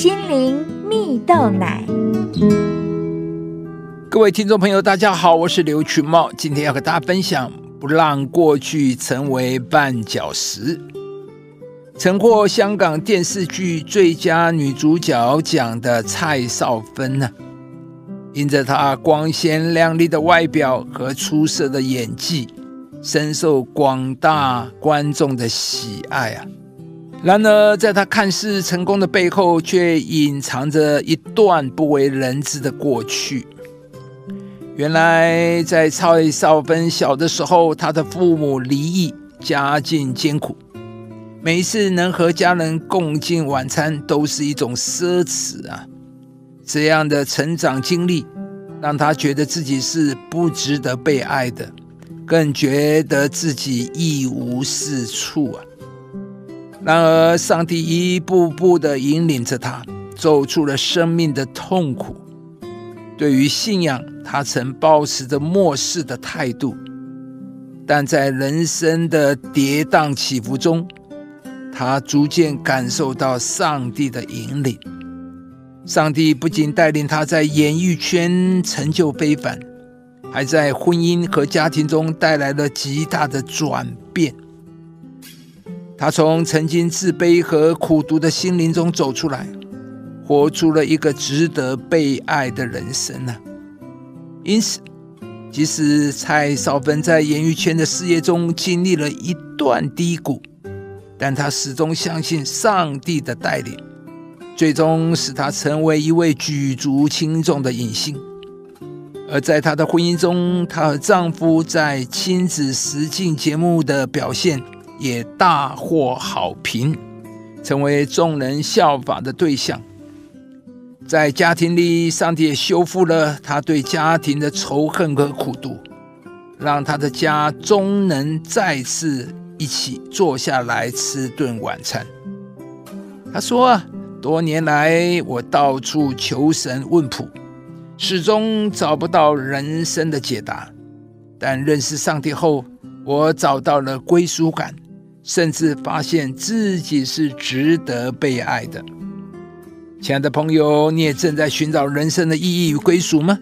心灵蜜豆奶。各位听众朋友，大家好，我是刘群茂，今天要和大家分享不让过去成为绊脚石。曾获香港电视剧最佳女主角奖的蔡少芬呢，因着她光鲜亮丽的外表和出色的演技，深受广大观众的喜爱啊。然而，在他看似成功的背后，却隐藏着一段不为人知的过去。原来，在蔡少芬小的时候，她的父母离异，家境艰苦。每一次能和家人共进晚餐，都是一种奢侈啊！这样的成长经历，让他觉得自己是不值得被爱的，更觉得自己一无是处啊！然而，上帝一步步的引领着他，走出了生命的痛苦。对于信仰，他曾保持着漠视的态度，但在人生的跌宕起伏中，他逐渐感受到上帝的引领。上帝不仅带领他在演艺圈成就非凡，还在婚姻和家庭中带来了极大的转变。他从曾经自卑和苦读的心灵中走出来，活出了一个值得被爱的人生呢。因此，即使蔡少芬在演艺圈的事业中经历了一段低谷。但他始终相信上帝的带领，最终使他成为一位举足轻重的影星。而在她的婚姻中，她和丈夫在亲子实境节目的表现也大获好评，成为众人效法的对象。在家庭里，上帝也修复了他对家庭的仇恨和苦毒，让他的家终能再次。一起坐下来吃顿晚餐。他说：“多年来，我到处求神问卜，始终找不到人生的解答。但认识上帝后，我找到了归属感，甚至发现自己是值得被爱的。”亲爱的朋友，你也正在寻找人生的意义与归属吗？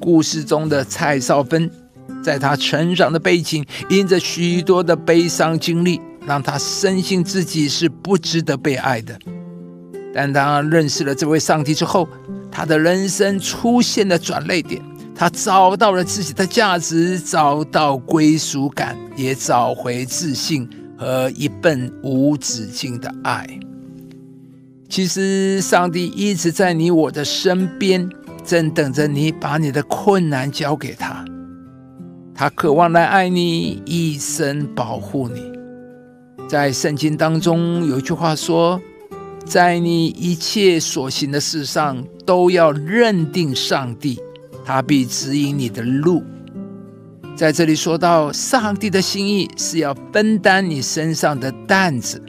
故事中的蔡少芬。在她成长的背景，因着许多的悲伤经历，让她深信自己是不值得被爱的。但当认识了这位上帝之后，他的人生出现了转泪点，他找到了自己的价值，找到归属感，也找回自信和一份无止境的爱。其实，上帝一直在你我的身边，正等着你把你的困难交给他。他渴望来爱你，一生保护你。在圣经当中有一句话说：“在你一切所行的事上，都要认定上帝，他必指引你的路。”在这里说到，上帝的心意是要分担你身上的担子，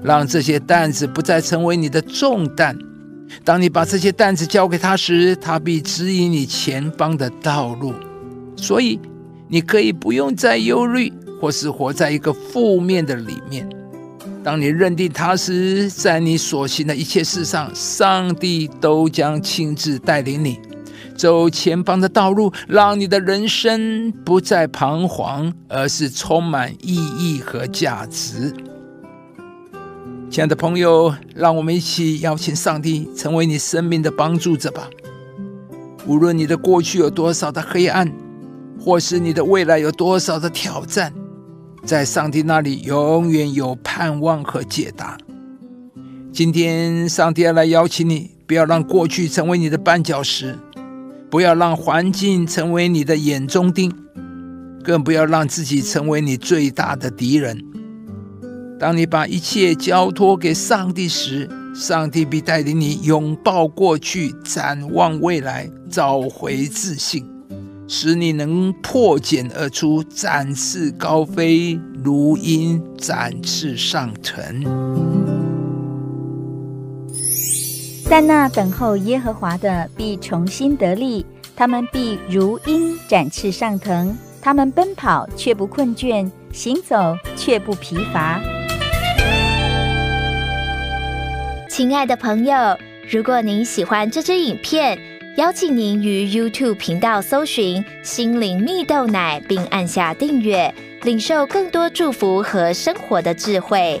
让这些担子不再成为你的重担。当你把这些担子交给他时，他必指引你前方的道路。所以。你可以不用再忧虑，或是活在一个负面的里面。当你认定他时，在你所行的一切事上，上帝都将亲自带领你走前方的道路，让你的人生不再彷徨，而是充满意义和价值。亲爱的朋友，让我们一起邀请上帝成为你生命的帮助者吧。无论你的过去有多少的黑暗。或是你的未来有多少的挑战，在上帝那里永远有盼望和解答。今天，上帝要来邀请你，不要让过去成为你的绊脚石，不要让环境成为你的眼中钉，更不要让自己成为你最大的敌人。当你把一切交托给上帝时，上帝必带领你拥抱过去，展望未来，找回自信。使你能破茧而出，展翅高飞，如鹰展翅上腾。但那等候耶和华的必重新得力，他们必如鹰展翅上腾，他们奔跑却不困倦，行走却不疲乏。亲爱的朋友，如果您喜欢这支影片，邀请您于 YouTube 频道搜寻“心灵蜜豆奶”，并按下订阅，领受更多祝福和生活的智慧。